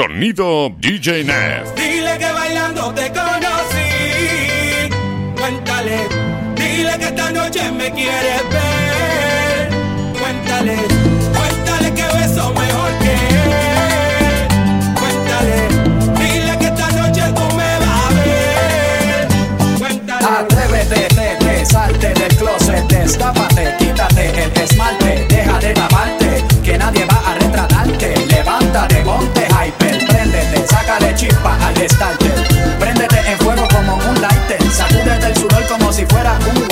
Sonido DJ Nef. Dile que bailando te conocí. Cuéntale. Dile que esta noche me quieres ver. Cuéntale. Cuéntale que beso mejor que él. Cuéntale. Dile que esta noche tú me vas a ver. Cuéntale. Atrévete, te, salte del closet, destápate, quítate el esmalte como si fuera un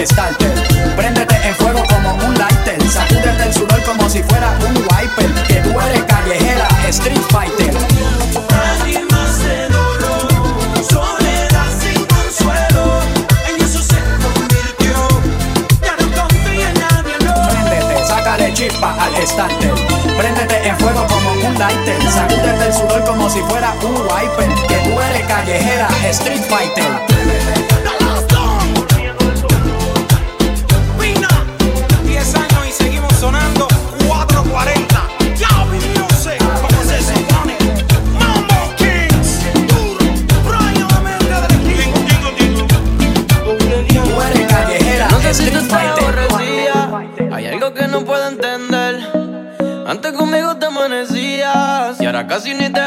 Gestalter. Prende Casi ni te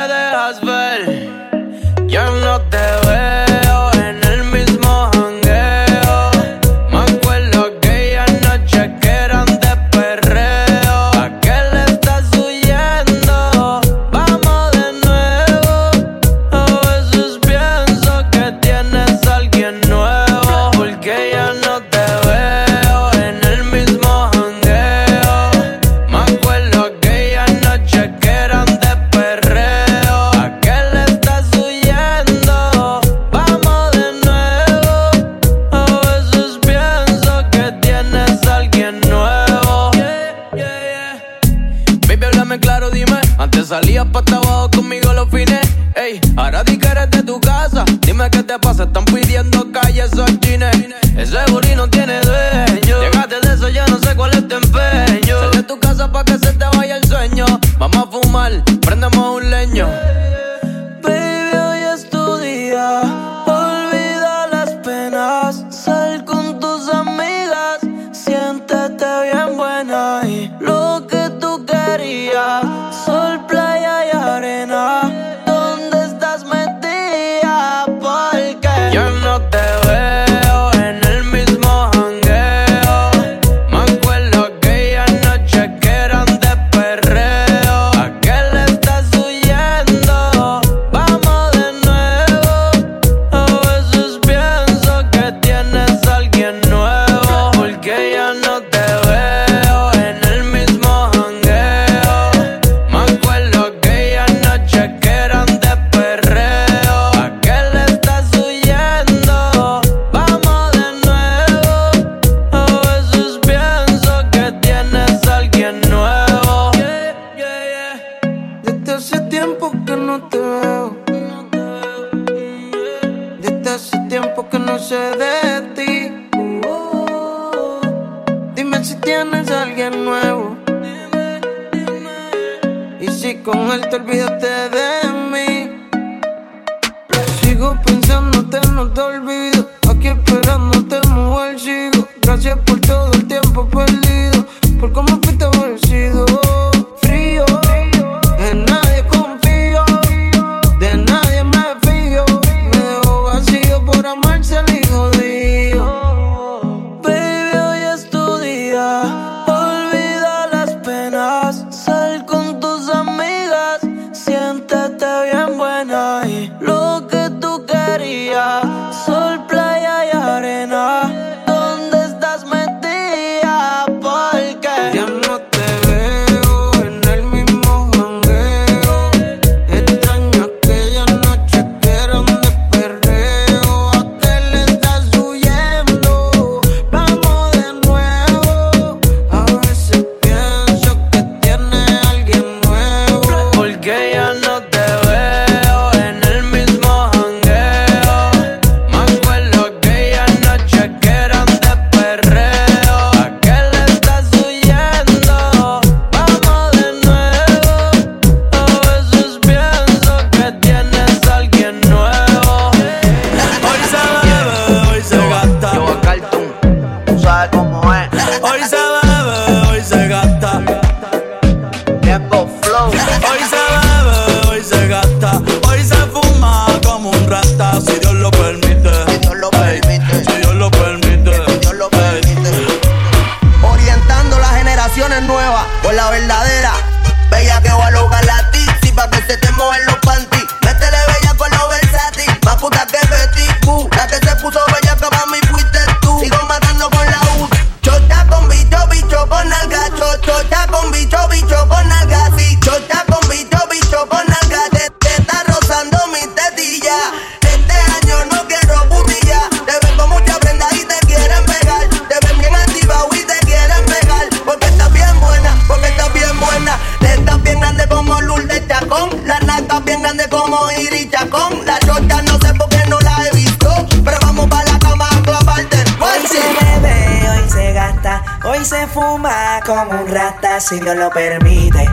como Iri Chacón. La chota no sé por qué no la he visto. Pero vamos para la cama a clavarte. Hoy se bebe, hoy se gasta, hoy se fuma como un rata si Dios lo permite.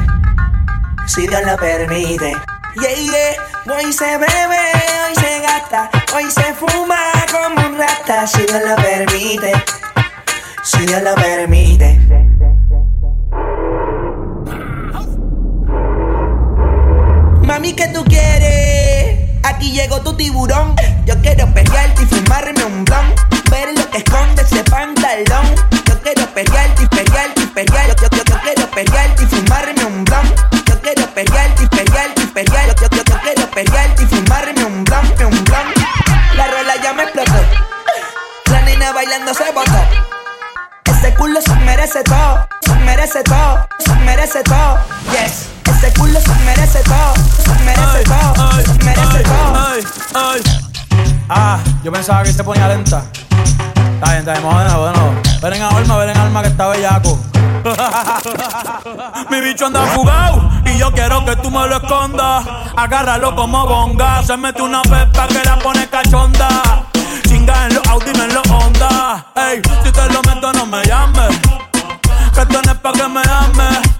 Si Dios lo permite. Yeah, yeah. Hoy se bebe, hoy se gasta, hoy se fuma como un rata si Dios lo permite. Si Dios lo permite. Mami, ¿qué tú quieres? Aquí llegó tu tiburón. Yo quiero pelearte y fumarme un blon. Ver lo que esconde ese pantalón. Yo quiero pelearte y pelearte y pelear. Yo, yo, yo, quiero pelearte y fumarme un blon. Yo quiero pelearte y pelearte y pelear. Yo, yo, yo, yo quiero pelearte y fumarme un blon, un blon. La rola ya me explotó. La nena bailando se botó. Ese culo se merece todo, se merece todo, se merece todo. Yes, ese culo se merece todo, se merece todo, se merece todo. ay, ay. Ah, yo pensaba que se ponía lenta. Está bien, está bien, bueno, bueno. Ven en alma, ven en alma que está bellaco. Mi bicho anda fugado y yo quiero que tú me lo escondas. Agárralo como bonga. Se mete una pepa que la pone cachonda. Chinga en los Audi, no en los Honda. Ey, si te lo meto, no me llames. Que esto no es pa' que me ames.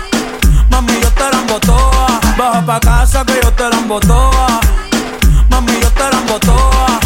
Mami, yo te la embotoa. Baja pa' casa que yo te la embotoa. Mami, yo te la embotoa.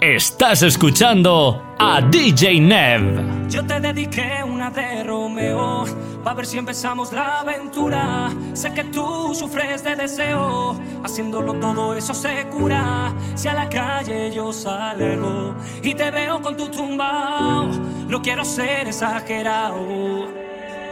Estás escuchando a DJ Nev. Yo te dediqué una de Romeo, para ver si empezamos la aventura. Sé que tú sufres de deseo, haciéndolo todo eso se cura. Si a la calle yo salgo y te veo con tu tumbao, no quiero ser exagerado,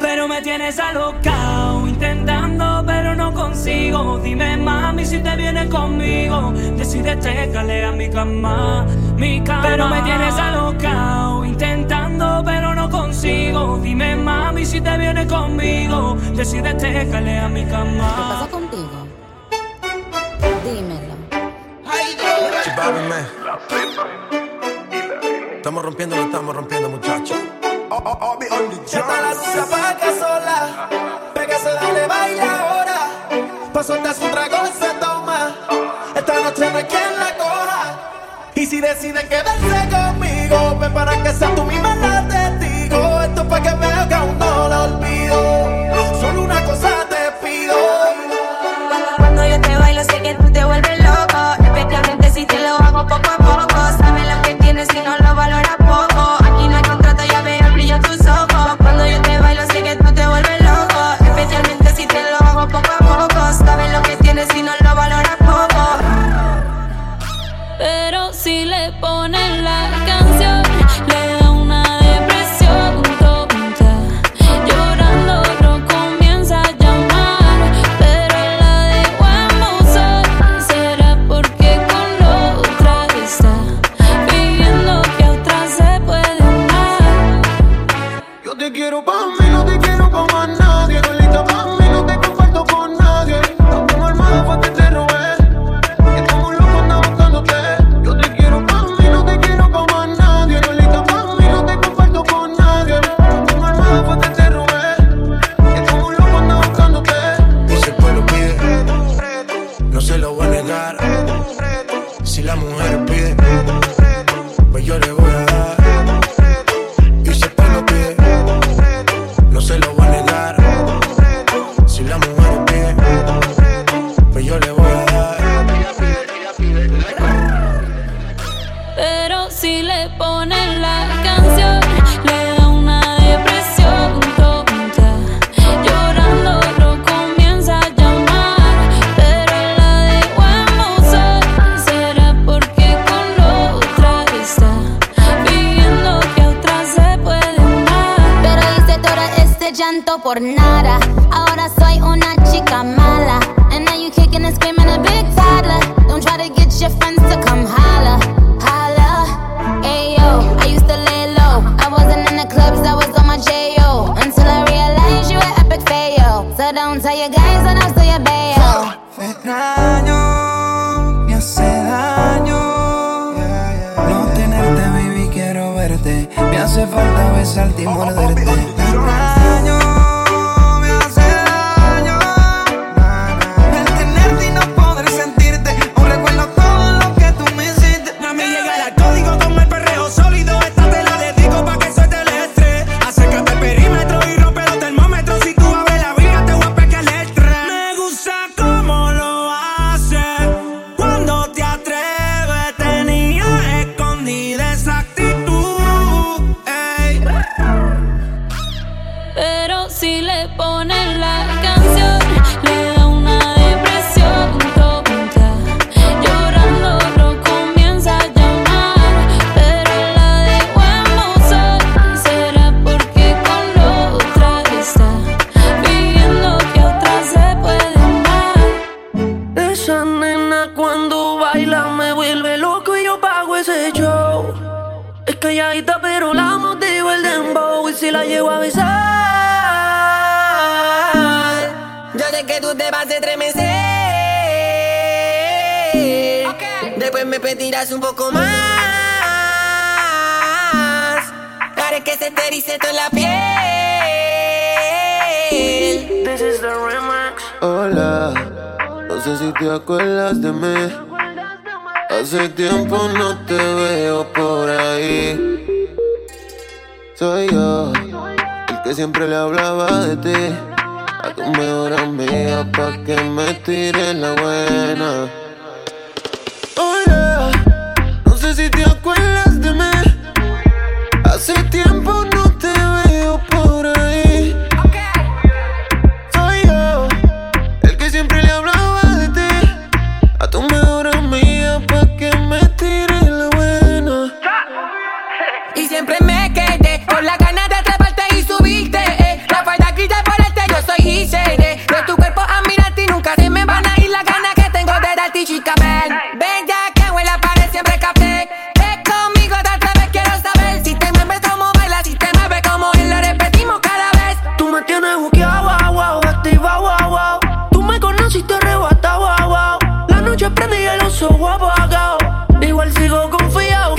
pero me tienes alocao intentando ver pero no consigo. Dime, mami, si te vienes conmigo. decide Decídete, a mi cama, mi cama. Pero me tienes alocao, intentando, pero no consigo. Dime, mami, si te vienes conmigo. decide Decídete, a mi cama. ¿Qué pasa contigo? Dímelo. Estamos rompiendo, lo estamos rompiendo, muchachos. Oh, oh, oh, be on the Pa' un trago se toma. Esta noche no hay quien la coja. Y si deciden quedarse conmigo, ven para que se hace falta besarte y morderte.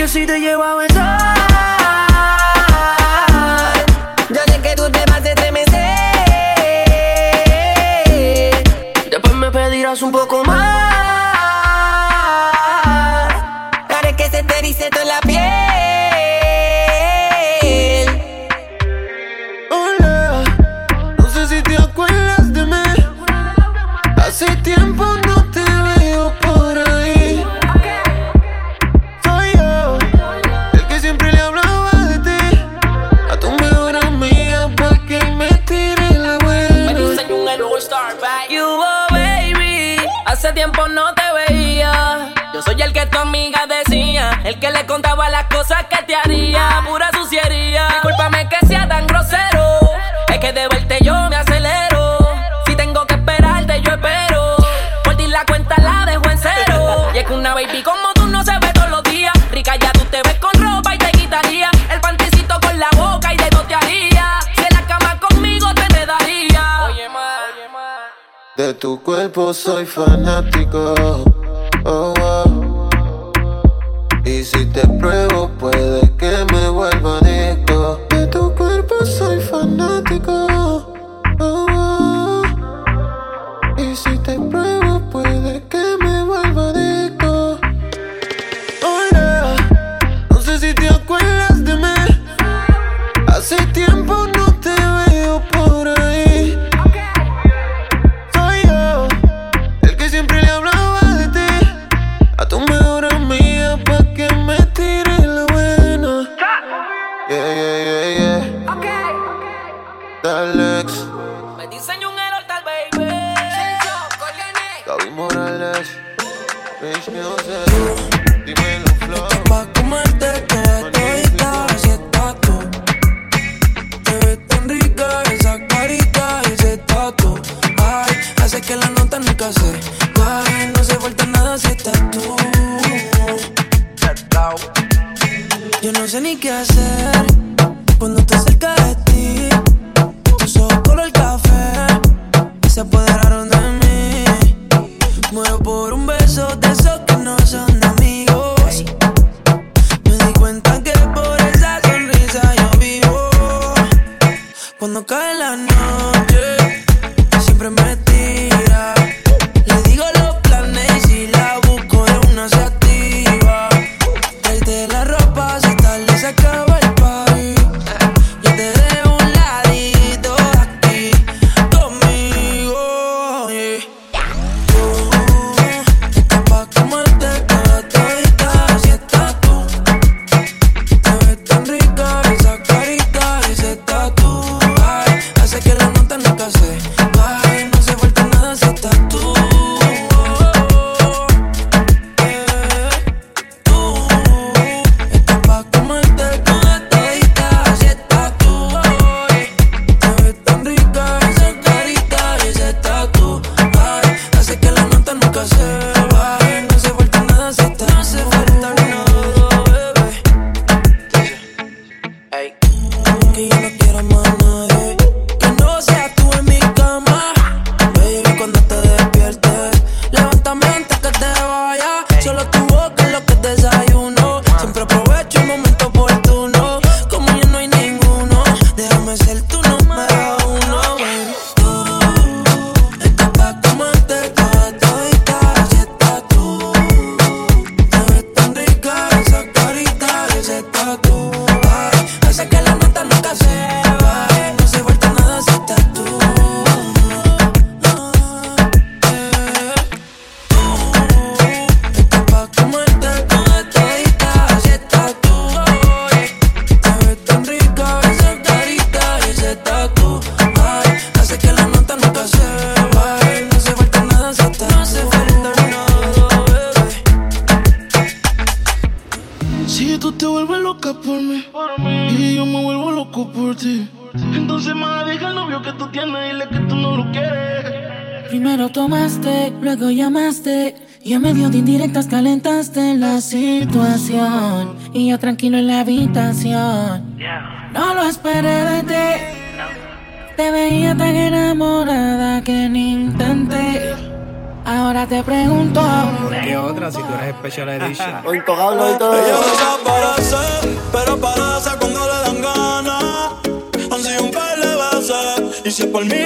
Confiado que si te cuerpo soy fanático. por mí.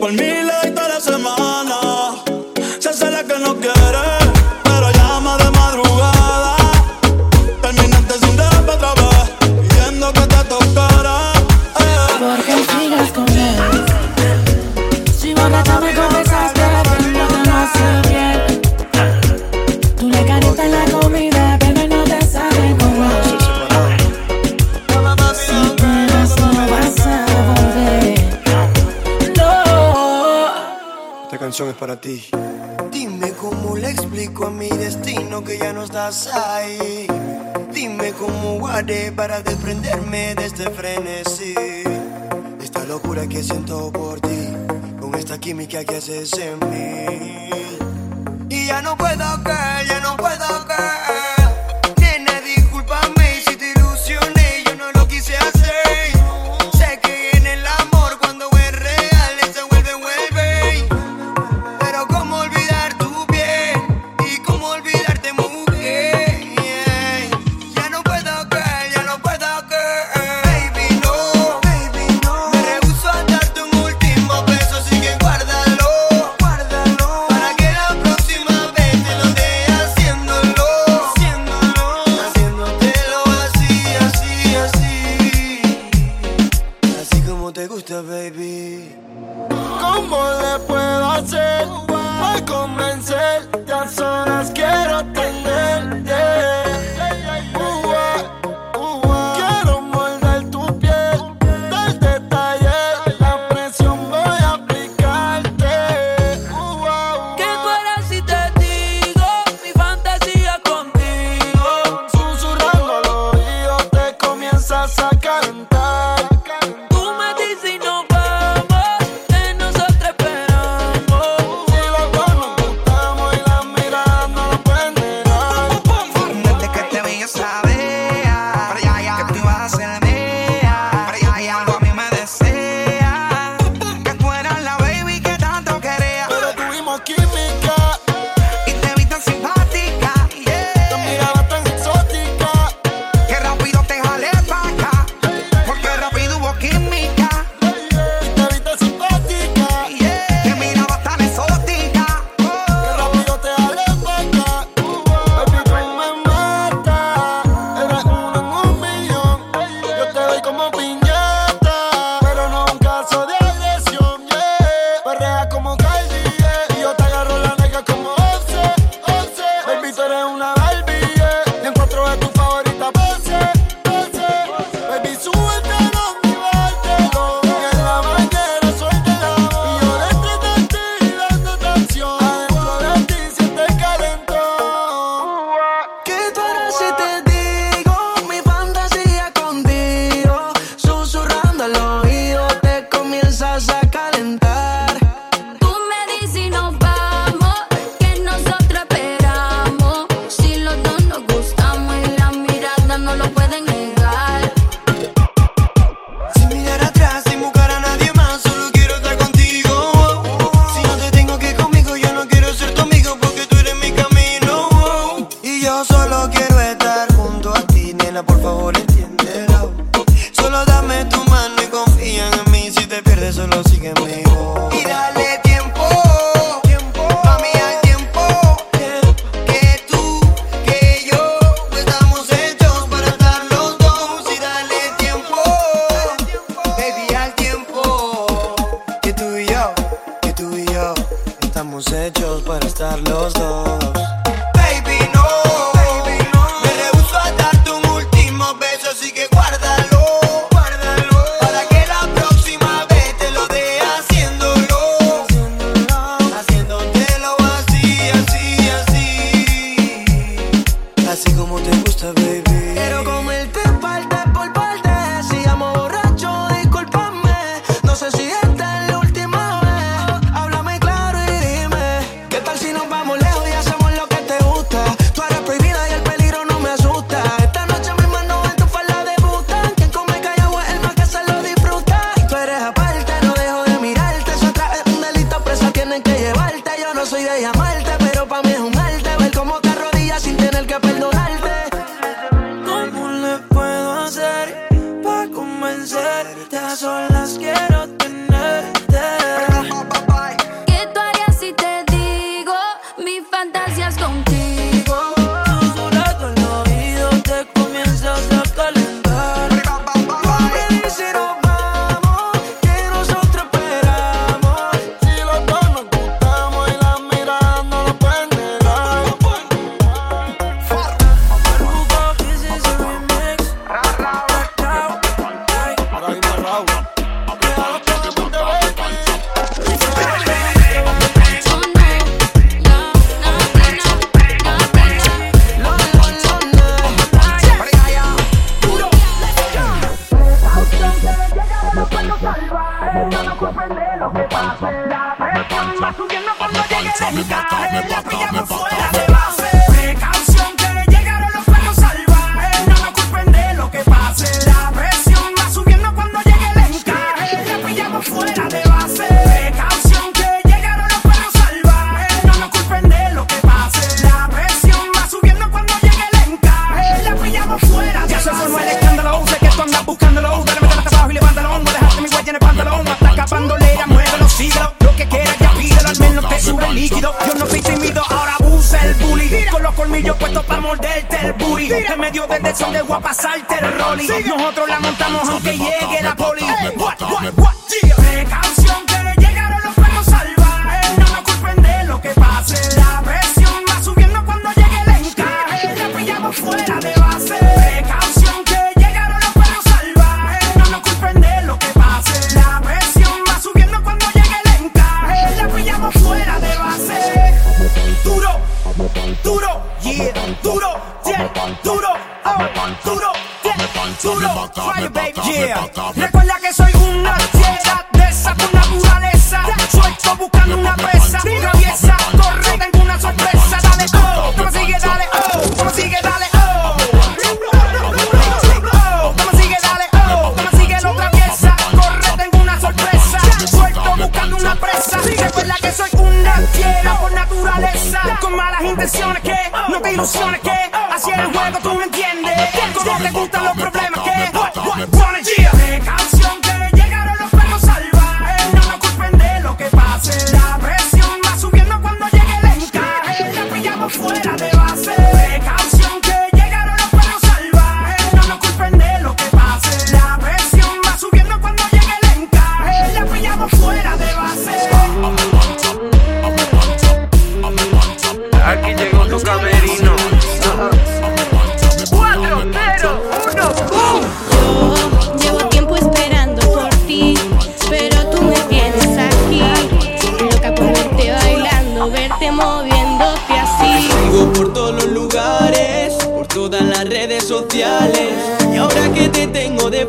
por mí. Dime cómo le explico a mi destino que ya no estás ahí. Dime cómo guardé para desprenderme de este frenesí. De esta locura que siento por ti, con esta química que haces en mí. Y ya no puedo que, ya no puedo que.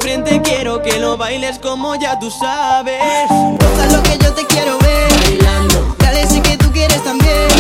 frente quiero que lo bailes como ya tú sabes. Toca lo que yo te quiero ver. Bailando. Dale, sé que tú quieres también.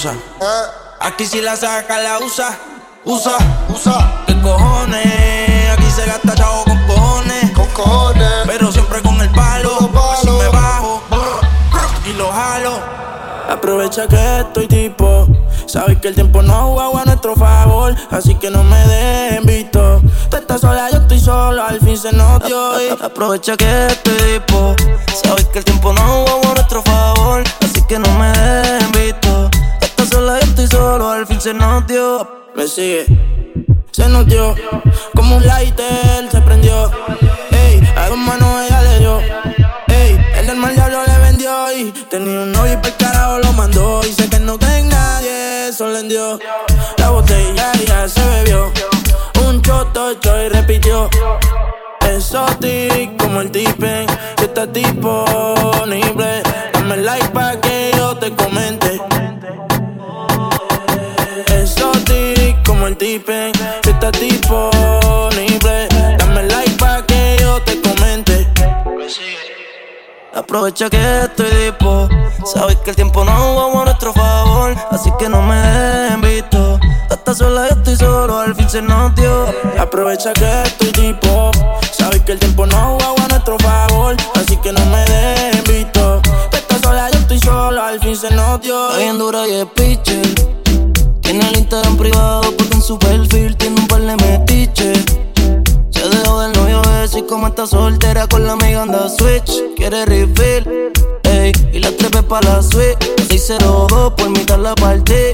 Usa. Aquí si la saca, la usa. Usa, usa. ¿Qué cojones? Aquí se gasta chavo con cojones. Con cojones. Pero siempre con el palo. Si me bajo y lo jalo. Aprovecha que estoy tipo. Sabes que el tiempo no juega a nuestro favor. Así que no me dejen visto. Tú estás sola, yo estoy solo. Al fin se nos dio. Aprovecha que estoy tipo. Sabes que el tiempo no juega a nuestro favor. Así que no me dejen se nos dio. Me sigue. Se nos dio. Como un lighter se prendió. Ey, a dos manos ella le dio. Ey, el del mal diablo le vendió. Y tenía un novio y por carajo lo mandó. Y sé que no tengo nadie, eso le dio. La botella ya se bebió. Un choto y repitió. Exotic como el tipen. Si está disponible, dame like pa' que yo te comente. Si está disponible, dame like pa' que yo te comente. Aprovecha que estoy tipo. Sabes que el tiempo no juega a nuestro favor. Así que no me dejen visto. Estás sola, yo estoy solo. Al fin se nos dio. Aprovecha que estoy tipo. Sabes que el tiempo no juega a nuestro favor. Así que no me dejen visto. Estás sola, yo estoy solo. Al fin se nos dio. Está dura y es pitcher. Tiene el Instagram privado porque en su perfil tiene un par de metiches. Se dejó del novio ese y como está soltera con la amiga anda switch. Quiere refill, ey, y la trepe pa' la suite. 602 por mitad la partí.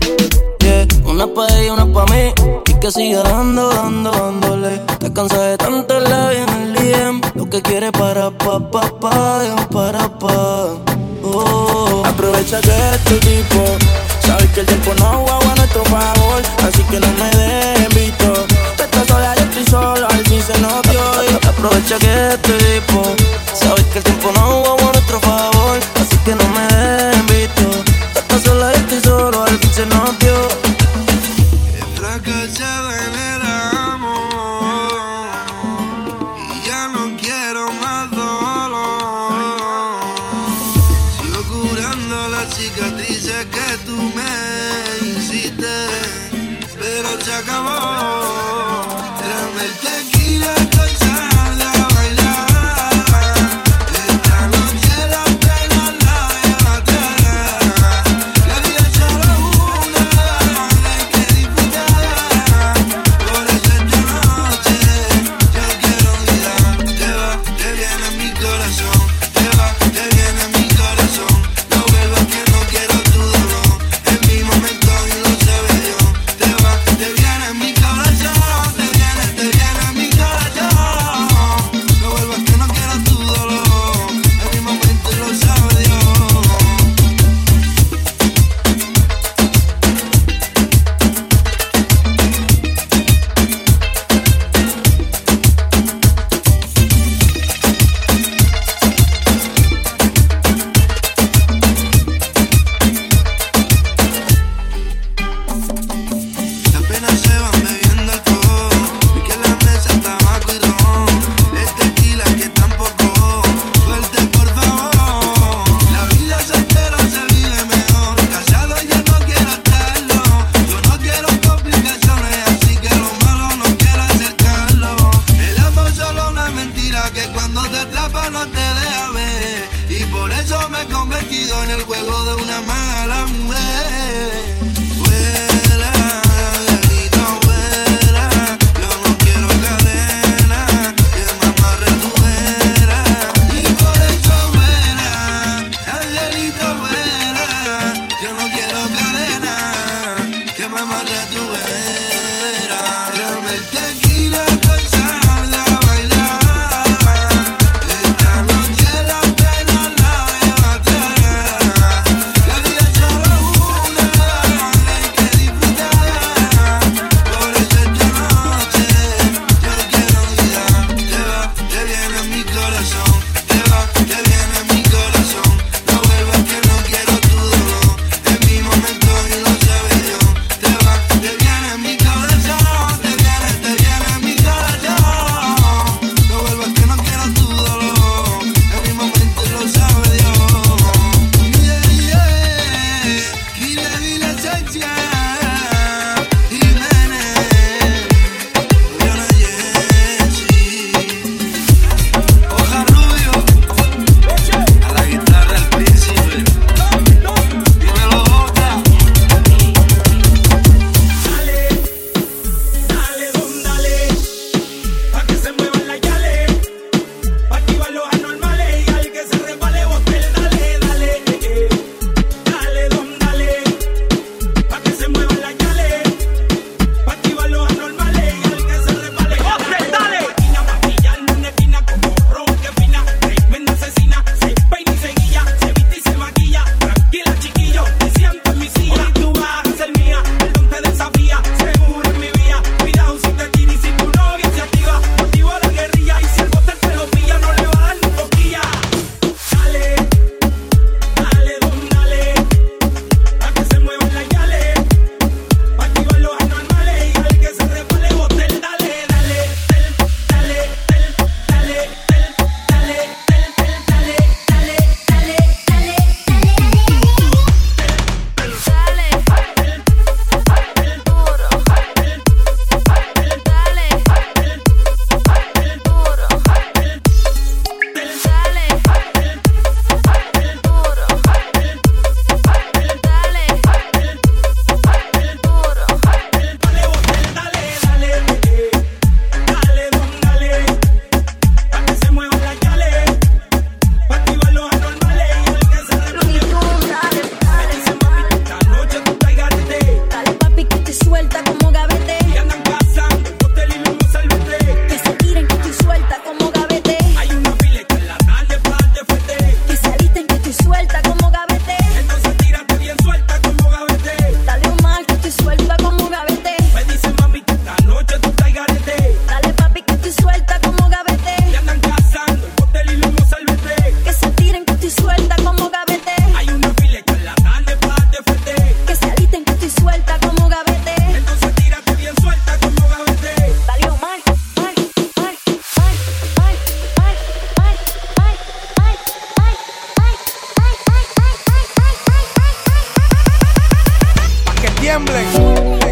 Yeah, una pa' ella, una pa' mí. Y que siga dando, dando, dándole. Te cansa de tanto la en el DM. Lo que quiere para pa, pa, pa, para pa. Oh. Aprovecha que estoy tipo. Sabes que el tiempo no juega a nuestro favor. Así que no me dejen visto. Tú estás sola, yo estoy solo. Al fin se nos Aprovecha que estoy tipo.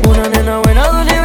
Una nena buena, dulce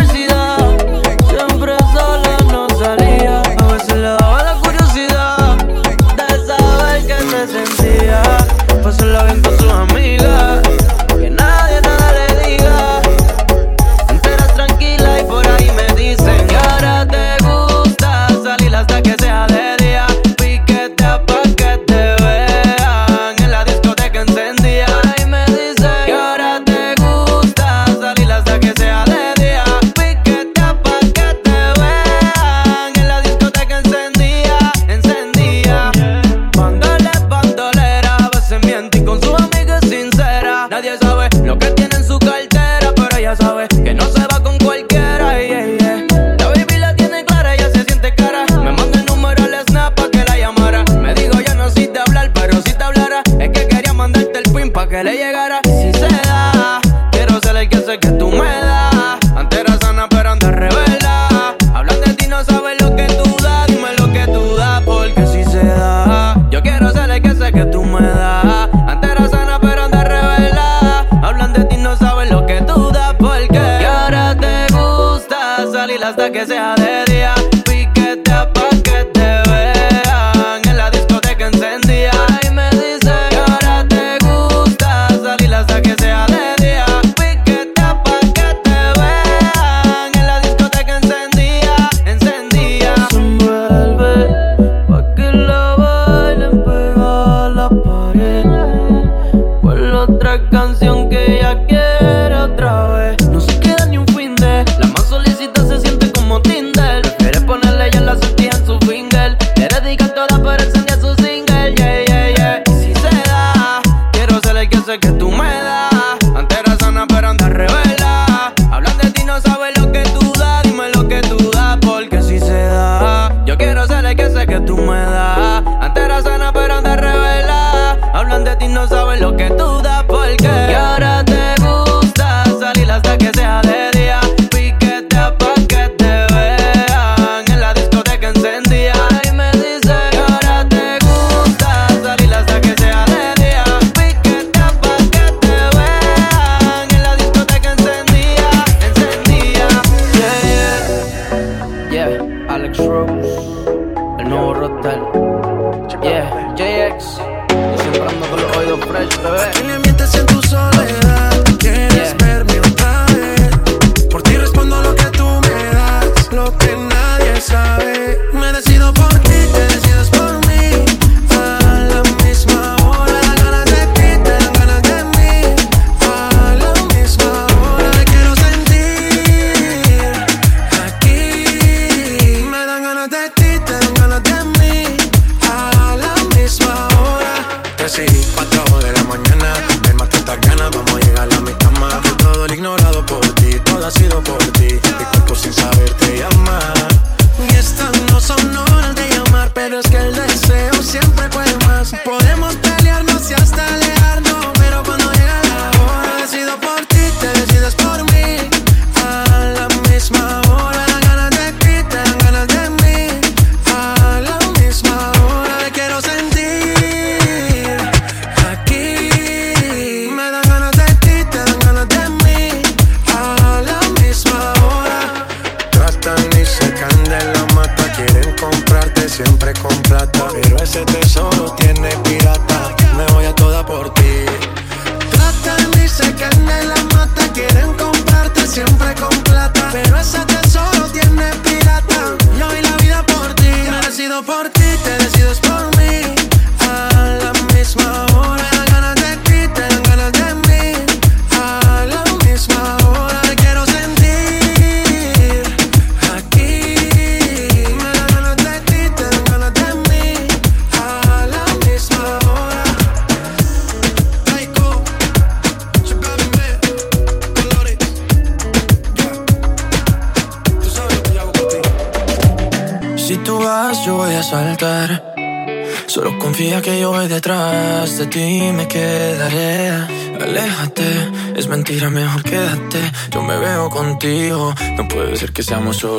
ser que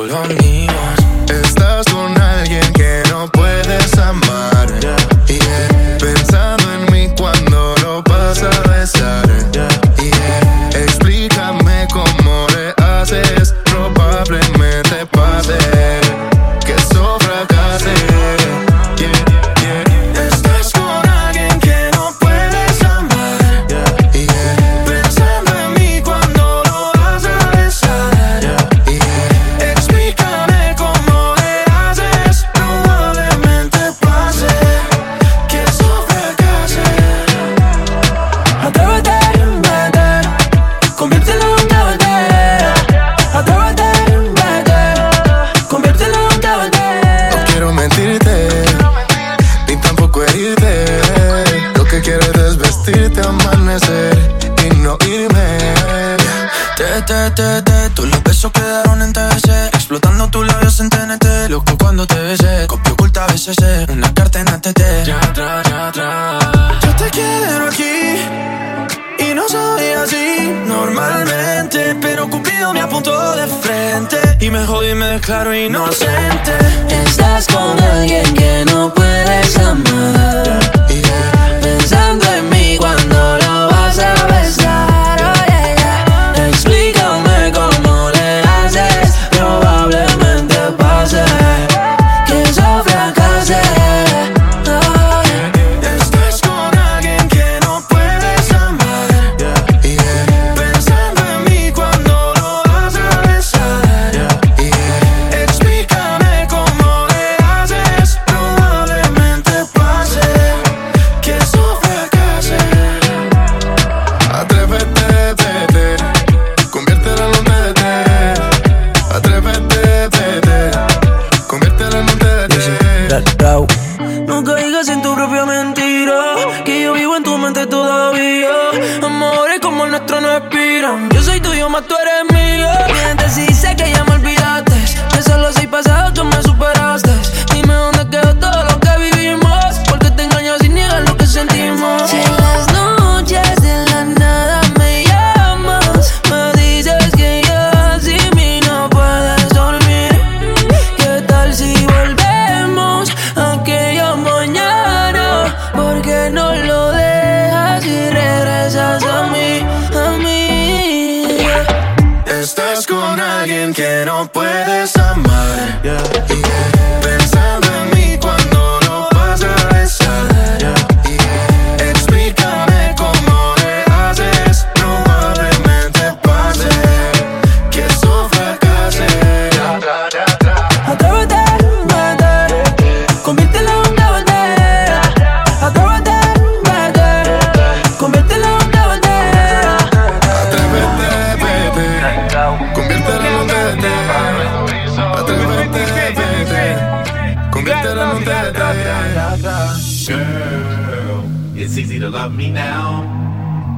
Girl, it's easy to love me now.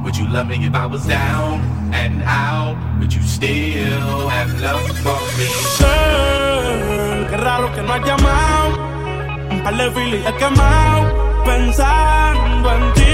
Would you love me if I was down and out? Would you still have love for me? Girl, qué raro que no has llamado. Un par de filis he quemado. Pensando en ti,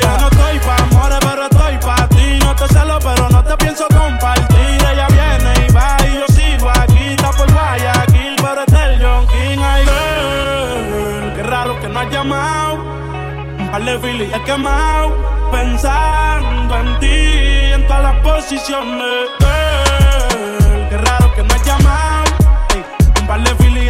Yo no estoy pa' amores, pero estoy pa' ti. No te celo, pero no te pienso compartir. Ella viene y va y yo sigo aquí. Está por Guayaquil, pero del John King. Ay, girl, qué raro que no has llamado. Un par de filis he quemado. Pensando en ti, en todas las posiciones. Girl, qué raro que no has llamado. Un par de filis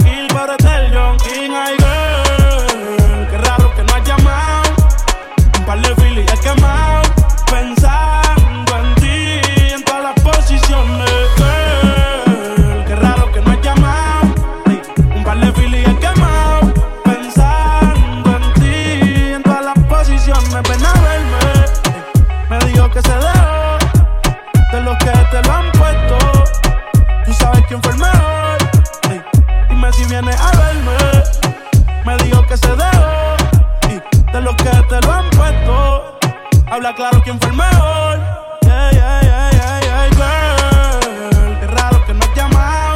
Habla claro quién fue el mejor. Yeah, yeah, yeah, yeah, yeah, girl. Qué raro que no has llamado.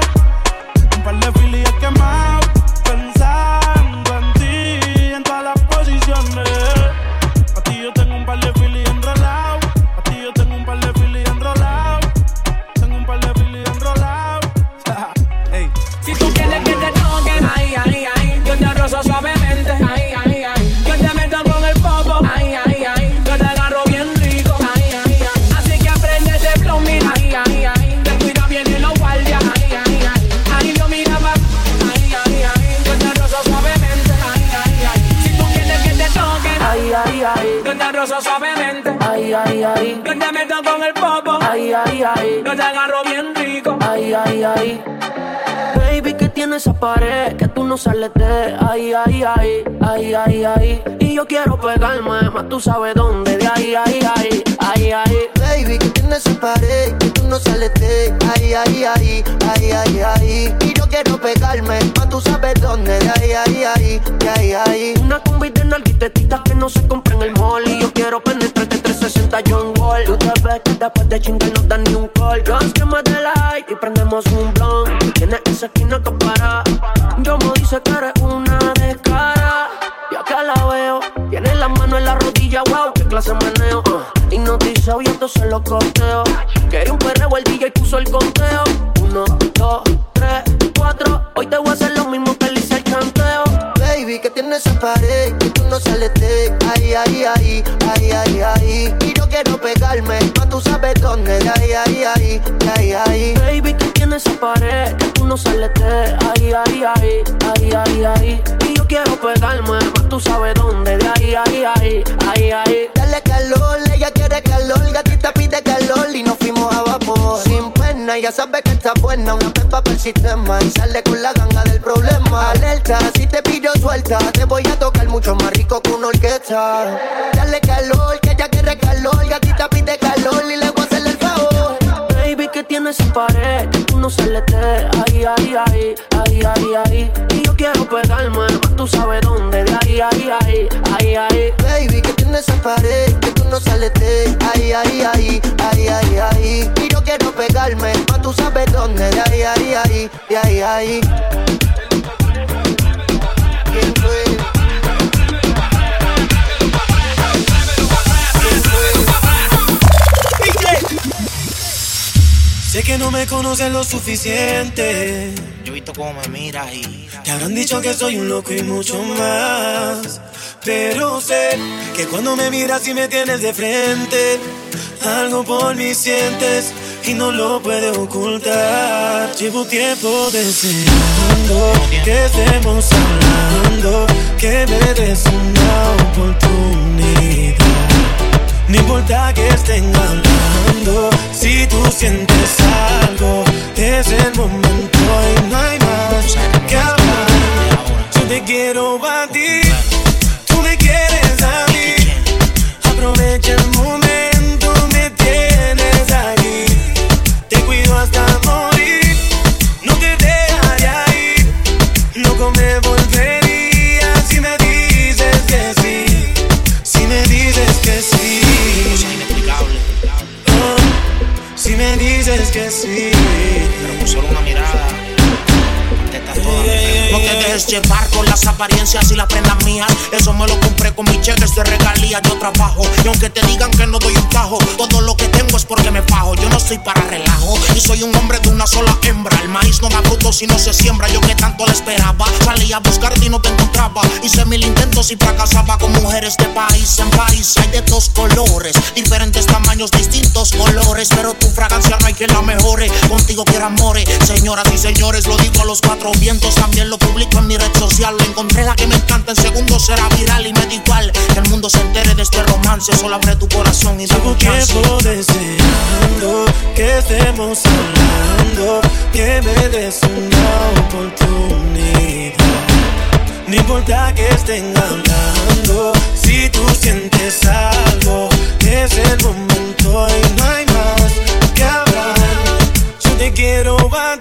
Un par de filis quemado. Pensando en ti, en todas las posiciones. A ti yo tengo un par de filis enrolado. A ti yo tengo un par de filis enrolado. Tengo un par de filis enrolado. Si tú quieres que te toquen, ay, ay, ay, ay, ay, yo te meto con el popo, ay, ay, ay, yo te agarro bien rico, Ay, ay, ay. Baby, que tiene esa pared que tú no sales de ay, ay, ay, ay, ay, ay. Y yo quiero pegarme, más tú sabes dónde, de ay, ay, ay, ay, ay. Baby, que tienes esa pared que tú no sales de ay, ay, ay, ay, ay, ay. Y yo quiero pegarme, más tú sabes dónde, de ay, ay, ay, ay, ay. Una combi de nalguitetitas que no se compra en el mall. Y yo quiero penetrarte se sienta John Wall. Tú te que después de chingar no dan ni un call. Guns que me light y prendemos un blunt. Tienes esa esquina que para. Yo me dice que eres una descara. Y acá la veo. Tiene la mano en la rodilla, wow, qué clase maneo. Uh. Hipnotizado y entonces lo corteo. Quería un perreo, el DJ puso el conteo. Uno, dos, tres, cuatro. Hoy te voy a hacer lo mismo que Baby, que tienes esa pared que tú no sales de ahí, ahí, ahí, ahí, ahí, ahí. Y yo quiero pegarme, más tú sabes dónde, de ahí, ahí, ahí, de ahí, ahí. Baby, que tienes esa pared que tú no sales de ahí, ahí, ahí, ahí, ahí, ahí. Y yo quiero pegarme, más tú sabes dónde, de ahí, ahí, ahí, ahí, ahí. Dale calor, ella quiere calor, gatita pide calor y nos fuimos a vapor. Sin ya sabe que está buena, una pepa para el sistema y sale con la ganga del problema. Alerta, si te pillo suelta, te voy a tocar mucho más rico que una orquesta. Dale calor, que ella quiere calor, gatita pide calor y le Tienes esa pared que tú no sales de ahí, ahí, ahí, ahí, ahí, ahí. Y yo quiero pegarme, más tú sabes dónde, de ahí, ahí, ahí, ahí, ahí. Baby, que tienes esa pared que tú no sales de ahí, ahí, ahí, ahí, ahí, ahí. Y yo quiero pegarme, más tú sabes dónde, de ahí, ahí, ahí, de ahí, ahí. Sé que no me conoces lo suficiente. Yo he visto cómo me miras y. Te habrán dicho que soy un loco y mucho más. Pero sé que cuando me miras y me tienes de frente, algo por mí sientes y no lo puedes ocultar. Llevo tiempo deseando que estemos hablando, que me des una oportunidad. No importa que estén hablando, si tú sientes algo, es el momento y no hay más que hablar. Yo te quiero a Llevar con las apariencias y las prendas mías. Eso me lo compré con mis cheques de regalía. Yo trabajo y aunque te digan que no doy un tajo, todo lo que tengo es porque me fajo. Yo no soy para relajo y soy un hombre de una sola hembra. El maíz no da fruto si no se siembra. Yo que tanto la esperaba, salí a buscarte y no te encontraba. Hice mil intentos y fracasaba con mujeres de país en país. Hay de dos colores, diferentes tamaños, distintos colores. Pero tu fragancia no hay quien la mejore. Contigo quiero amores, señoras y señores. Lo digo a los cuatro vientos, también lo publico en mi red social. Encontré la que me encanta, en segundos será viral y me da igual. Que el mundo se entere de este romance. Solo abre tu corazón y dame un chance. tiempo deseando que estemos hablando, que me des una oportunidad. No importa que estén hablando, si tú sientes algo, es el momento y no hay más que hablar. Yo te quiero a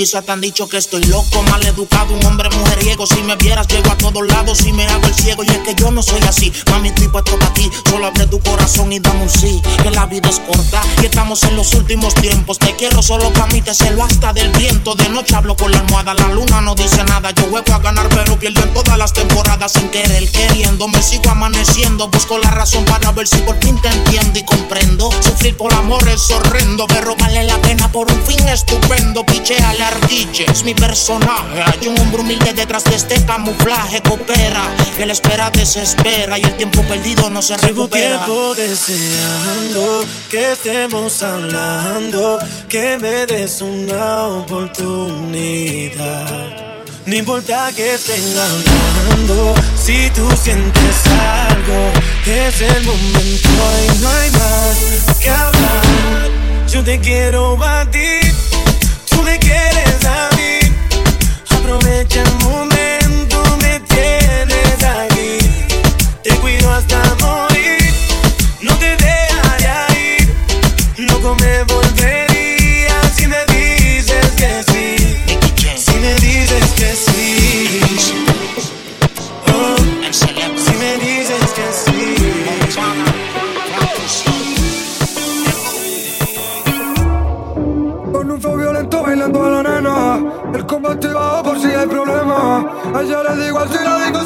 Quizá te han dicho que estoy loco, mal educado, un hombre mujeriego. Si me vieras, llego a todos lados y me hago el ciego. Y es que yo no soy así, mami, estoy puesto para ti. Solo abre tu corazón y dame un sí. Que la vida es corta y estamos en los últimos tiempos. Te quiero solo para mí, te celo hasta del viento. De noche hablo con la almohada, la luna no dice nada. Yo juego a ganar, pero pierdo en todas las temporadas sin querer, queriendo. Me sigo amaneciendo, busco la razón para ver si por fin te entiendo y comprendo. Sufrir por amor es horrendo, pero vale la pena por un fin estupendo. Piche al ardille, es mi personaje. Hay un hombre humilde detrás de este camuflaje. Coopera, que la espera desespera y el tiempo perdido no se Llevo recupera. tiempo deseando que estemos hablando, que me des una oportunidad. No importa que estén hablando, si tú sientes algo, es el momento y no hay más que hablar. Yo te quiero a ti, aprovecha el momento, me tienes aquí. Te cuido hasta morir, no te dejaré ir. Loco me volvería si me dices que sí. Si me dices que sí. Oh, si me dices que sí. Con un fuego violento bailando a la nena, el combate va por si ella le digo así, le digo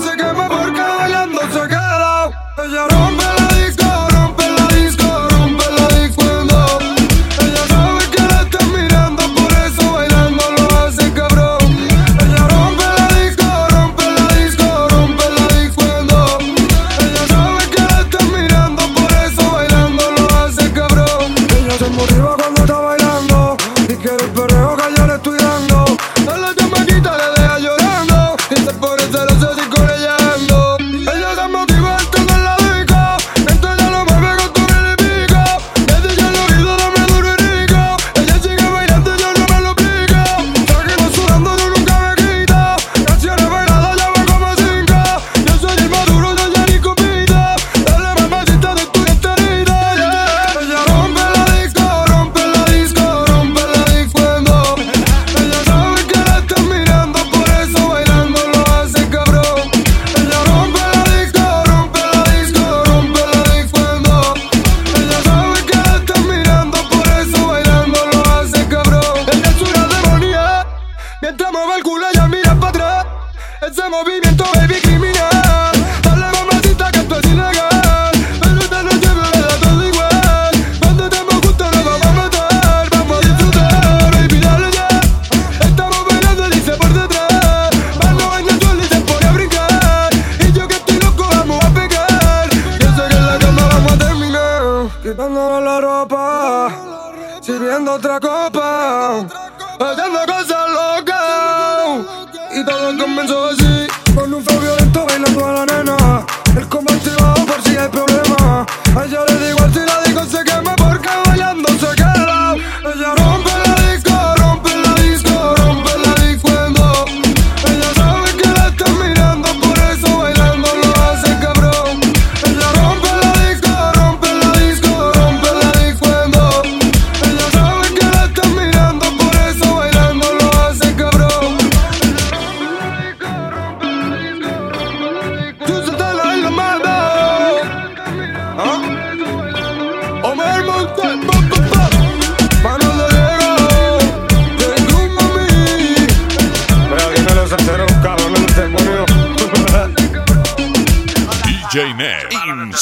Tú bailando a la nena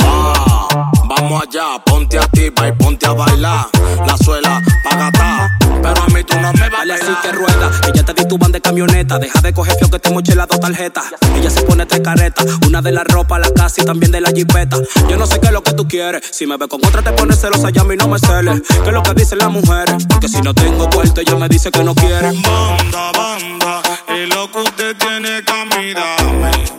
Ah, vamos allá, ponte activa y ponte a bailar. La suela pagata, pero a mí tú no me bailes así que rueda. ella te di tu banda de camioneta. Deja de coger fio que te moché las dos tarjetas. Ella se pone tres caretas, una de la ropa, la casa y también de la jipeta. Yo no sé qué es lo que tú quieres. Si me ve con otra te pones celosa, ya a mí no me celes. Que es lo que dicen las mujeres. Que si no tengo cuarto, ella me dice que no quiere. Banda, banda, es lo que usted tiene que mirarme.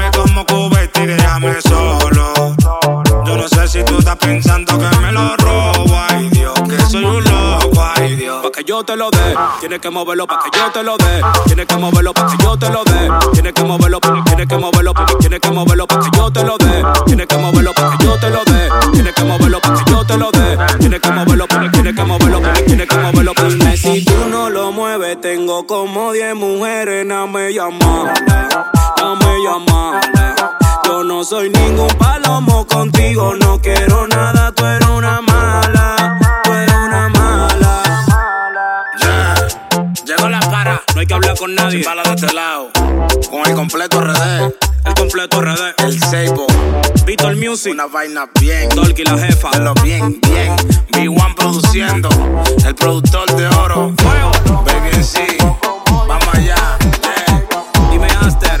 yo te lo dé. Tienes que moverlo para que yo te lo dé. Tienes que moverlo para que yo te lo dé. Tienes que moverlo, tienes que moverlo, tienes que moverlo para que yo te lo dé. Tienes que moverlo para que yo te lo dé. Tienes que moverlo para que yo te lo dé. Tienes que moverlo, tienes que moverlo, tienes que moverlo. Dime si tú no lo mueves, tengo como 10 mujeres, no me llaman. No. Yo no soy ningún palomo contigo, no quiero nada, tú eres una mala. Hay que hablar con nadie. bala de este lado. Con el completo RD, El completo RD, el Seibo. Víctor Music, Una vaina bien. Dolky la jefa. Bien, bien. B1 produciendo. El productor de oro. Baby en sí. Vamos allá. Yeah. Dime Aster.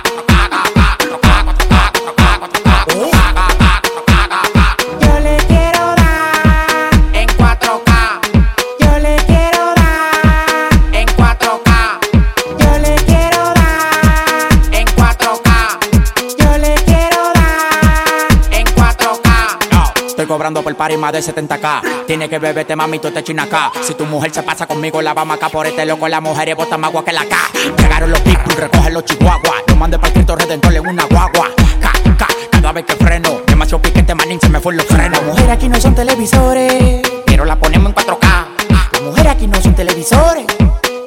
Cobrando por party más de 70k. Tiene que beberte, mami, tú te china acá. Si tu mujer se pasa conmigo, la vamos acá por este loco. La mujer es bota más agua que la K. Llegaron los pitbull, recogen los chihuahuas. Lo mandé para el Cristo Redentor en una guagua. Ca, ca, cada vez que freno. Demasiado piquete, manín, se me fue los frenos. Las mujeres aquí no son televisores, pero la ponemos en 4K. Las mujeres aquí no son televisores,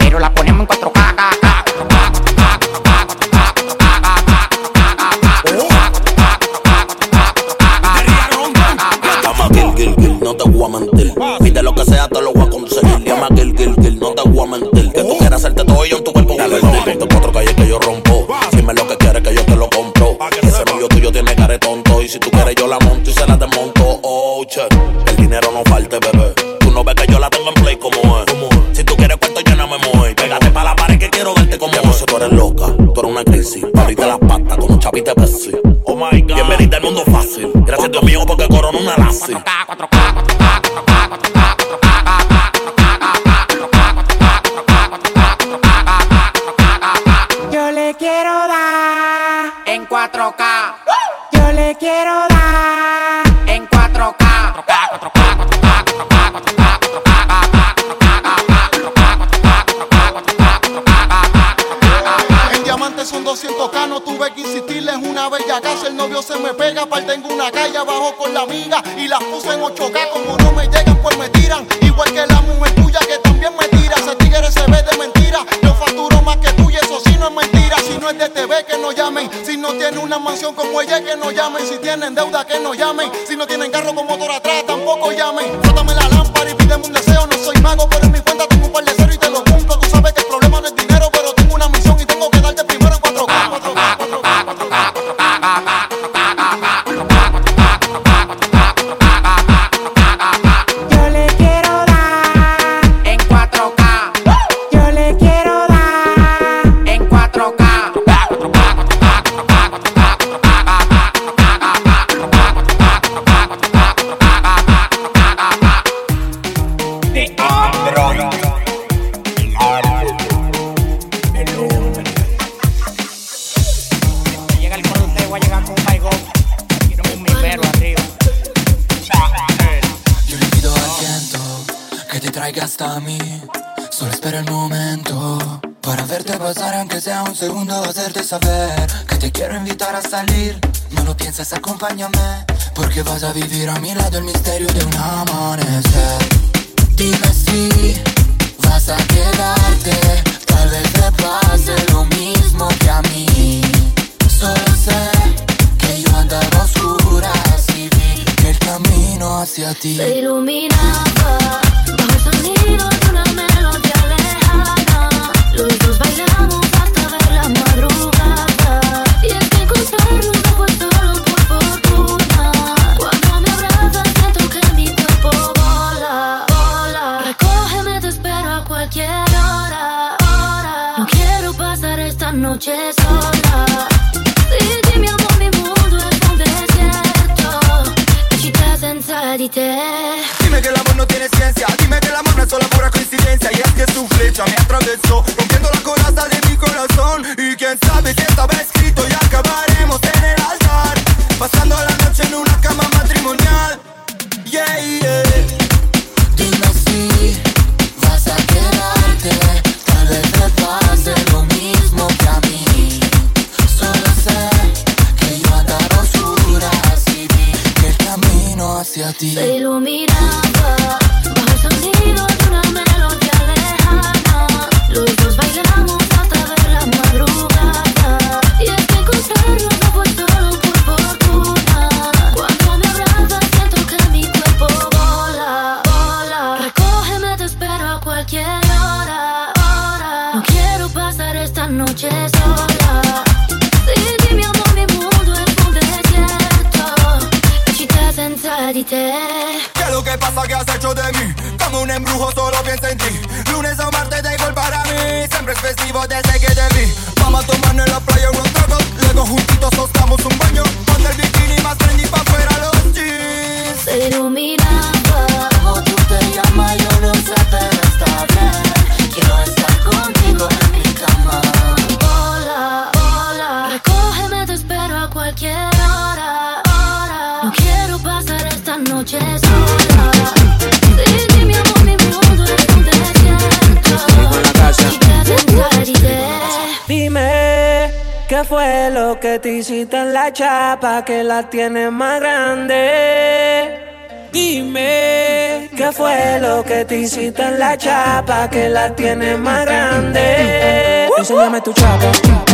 pero la ponemos en 4K. voy a lo que sea, te lo voy a conseguir. Llama Gil, Gil, Gil, no te voy a mentir. Que tú quieras hacerte todo yo en tu cuerpo. Dale, ponte cuatro calles que yo rompo. Dime lo que quieres que yo te lo compro. Ah, Ese mío tuyo tiene cara tonto. Y si tú quieres, yo la monto y se la desmonto. Oh, che. El dinero no falte, bebé. Tú no ves que yo la tengo en play como es. Si tú quieres cuarto, yo no me mueve. Pégate pa la pared que quiero verte como es. No tú eres loca, tú eres una crisis. Abriste las patas con un chapite Oh my God. Bienvenida al mundo fácil. Gracias a Dios mío porque corona una lazi. 4K, 4K. En 8k, como no acompáñame, porque vas a vivir a mi lado el misterio de un amanecer. Dime si vas a quedarte, que la tienes más grande? Dime, ¿qué fue lo que te hiciste en la chapa que la tienes más grande? Enséñame tu chapa.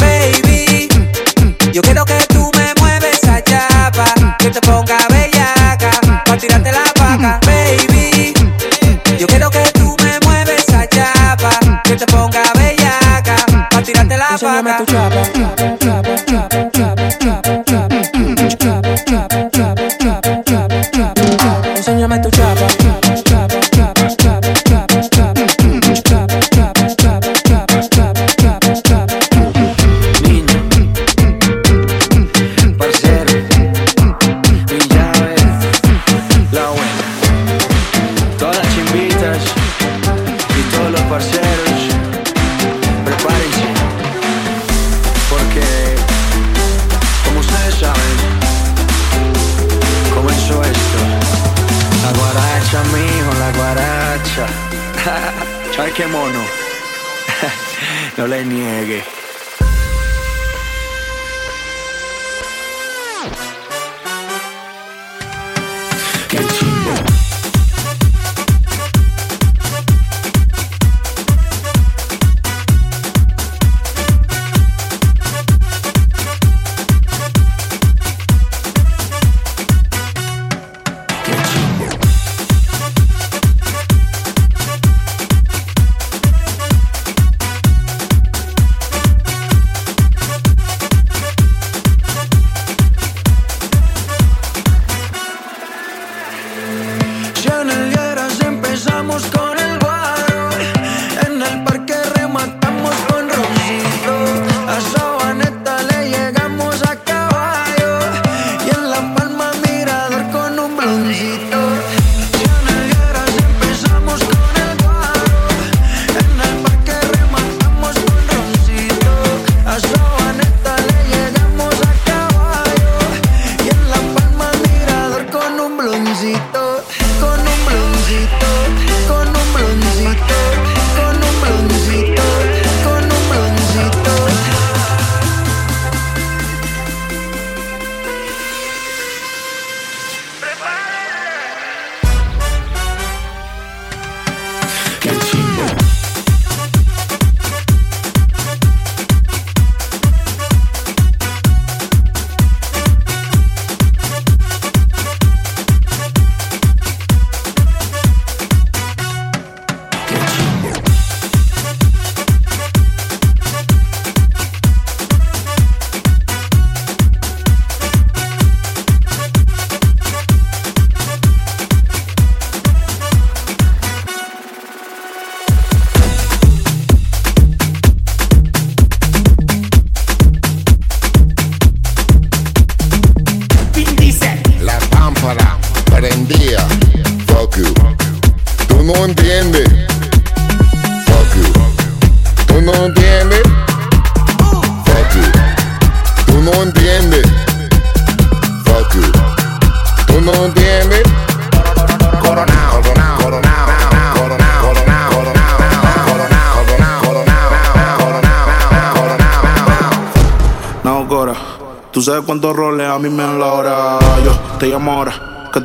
Baby, yo quiero que tú me mueves esa chapa, que te ponga bellaca, pa' tirarte la vaca. Baby, yo quiero que tú me mueves esa chapa, que te ponga bellaca, pa' tirarte la vaca. agito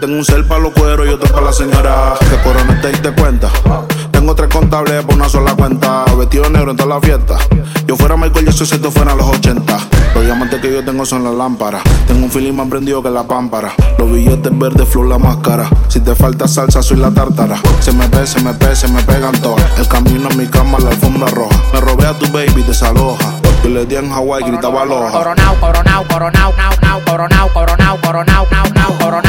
tengo un cel para los cueros y otro para la señora. Que corona te diste cuenta. Tengo tres contables por una sola cuenta. Vestido negro en toda la fiesta. Yo fuera Michael Jackson si esto fuera los 80. Los diamantes que yo tengo son las lámparas. Tengo un feeling más prendido que la pámpara. Los billetes verdes, flor la máscara. Si te falta salsa, soy la tártara. Se me ve, se me ve, se me pegan todas. El camino a mi cama, la alfombra roja. Me robé a tu baby, desaloja. Yo le di en Hawái, gritaba aloha. Coronao, coronao, coronao, nao, nao, coronao, coronao, coronao, nao, nao, coronao, coronao,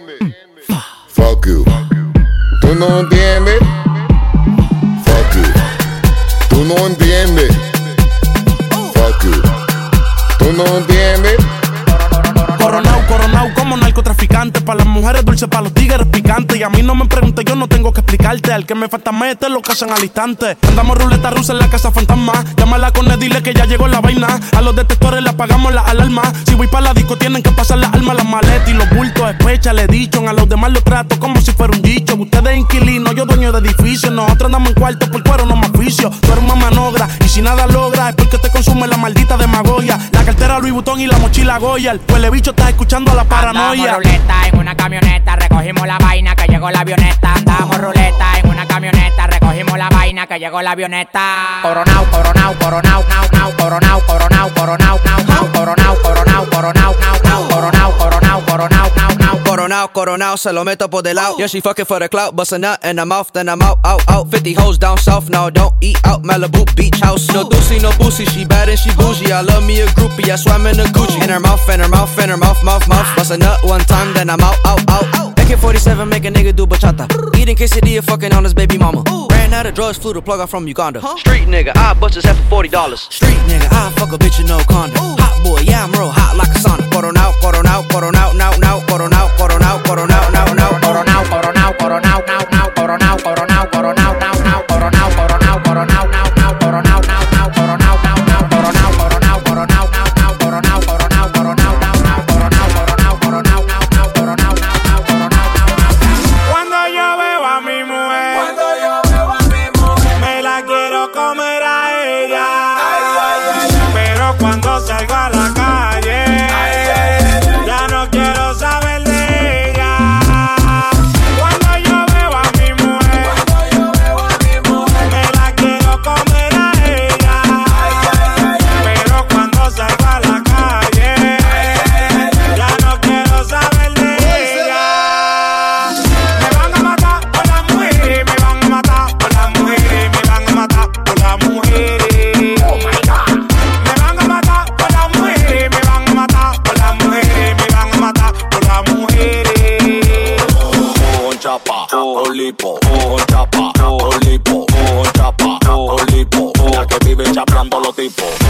Fuck you. Tú no entiendes. Fuck you. Tú no entiendes. Fuck you. Tú no entiendes. Mujeres dulces, para los tigres picantes. Y a mí no me preguntes, yo no tengo que explicarte. Al que me falta mete lo casan al instante. Andamos ruleta rusa en la casa fantasma. Llámala con él, dile que ya llegó la vaina. A los detectores le apagamos la alarma. Si voy para la disco, tienen que pasar las almas, las maletas y los bultos. Especha, le dicho. A los demás los trato como si fuera un dicho. Ustedes inquilinos, yo dueño de edificio. Nosotros andamos en cuarto por cuero, no me oficio. Tú eres una manogra y si nada logra es porque te consume la maldita demagogia. La cartera Louis Vuitton y la mochila Goya. El bicho está escuchando a la paranoia. Andamos ruleta en una camioneta, recogimos la vaina que llegó la avioneta. Andamos ruleta en una camioneta, recogimos la vaina que llegó la avioneta. Coronao, coronao, coronao, nao, nao, coronao, coronao, coronao, nao, nao, coronao, coronao, coronao, nao, nao, coronao, coronao, coronao, nao, nao. Coronao, coronao, se lo meto por del lado. Yeah, she fucking for the clout, bust a nut in her mouth, then I'm out, out, out. 50 hoes down south, now don't eat out. Malibu beach house. No doozy, no boozy, she bad and she bougie. I love me a groupie, I swam in a Gucci. In her mouth, in her mouth, in her mouth, mouth, mouth. Bust a nut one time, then I'm out, out, out. AK-47 make a nigga do bachata. Eating quesadilla, fucking on his baby mama. Ran out of drugs, flew the plug out from Uganda. Street nigga, I bust his head for $40. Street nigga, I fuck a bitch in no condom. Hot boy, yeah, I'm real hot like a sauna. Coronao, coronao, coronao, now, now, coronao, coronao, coronao, now, now, Coronao, coronao, coronao, nao, nao, coronao, con lipo, con chapa, con lipo, con chapa, con lipo. La que vive chapeando los tipos.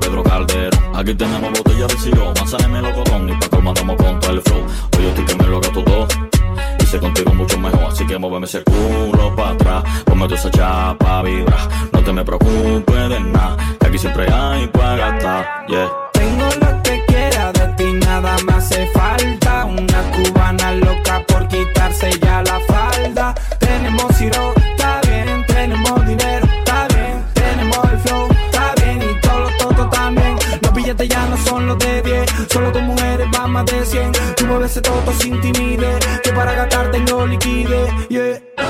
Pedro Calderón. Aquí tenemos botella de siro, manzana y melocotón. Y pa' colmar andamos con todo el flow. Oye, tú que me lo gasto todo. Sé contigo mucho mejor, así que muéveme ese culo para atrás. Ponme toda esa chapa vibra. No te me preocupes de nada, que aquí siempre hay para gastar. Tengo lo que quiera de ti, nada me hace falta. Una cubana loca por quitarse ya la falda. Tenemos ciro, no los de 10. Solo con mujeres van más de 100. Tú mueves ese toto sin timidez. Que para gastar tengo liquidez. Yeah.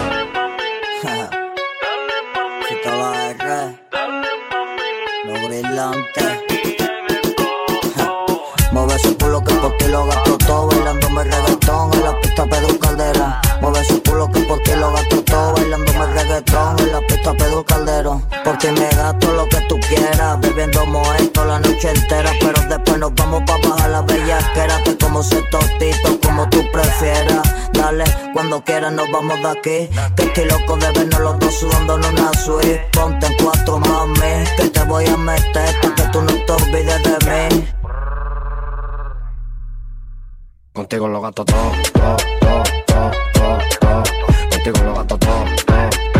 Mueve ese culo que por ti lo gasto todo, bailándome reggaetón en la pista Pedro Calderón. Mueve ese culo que por ti lo gasto en la pista Pedro Calderón. Por ti me gasto lo que tú quieras, bebiendo moesto la noche entera, pero después nos vamos pa' bajar la bellaquera, que como se tostito, como tú prefieras. Dale, cuando quieras nos vamos de aquí, que estoy loco de vernos los dos sudando en una suite. Ponte en cuatro, mami, que te voy a meter, pa' que tú no te olvides de mí. Contigo lo gasto todo, todo, todo, todo, todo, todo. Contigo lo todo, todo, todo,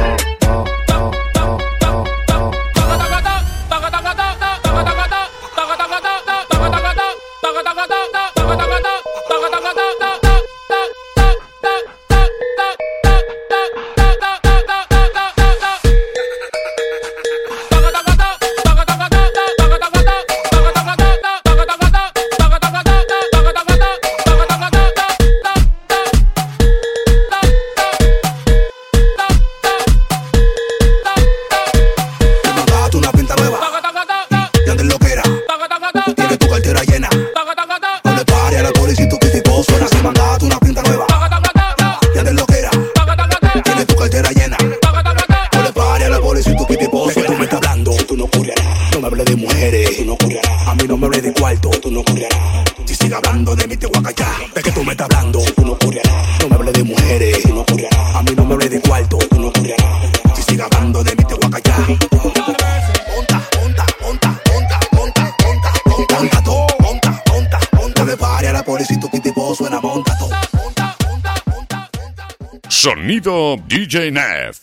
Sonido DJ Nef.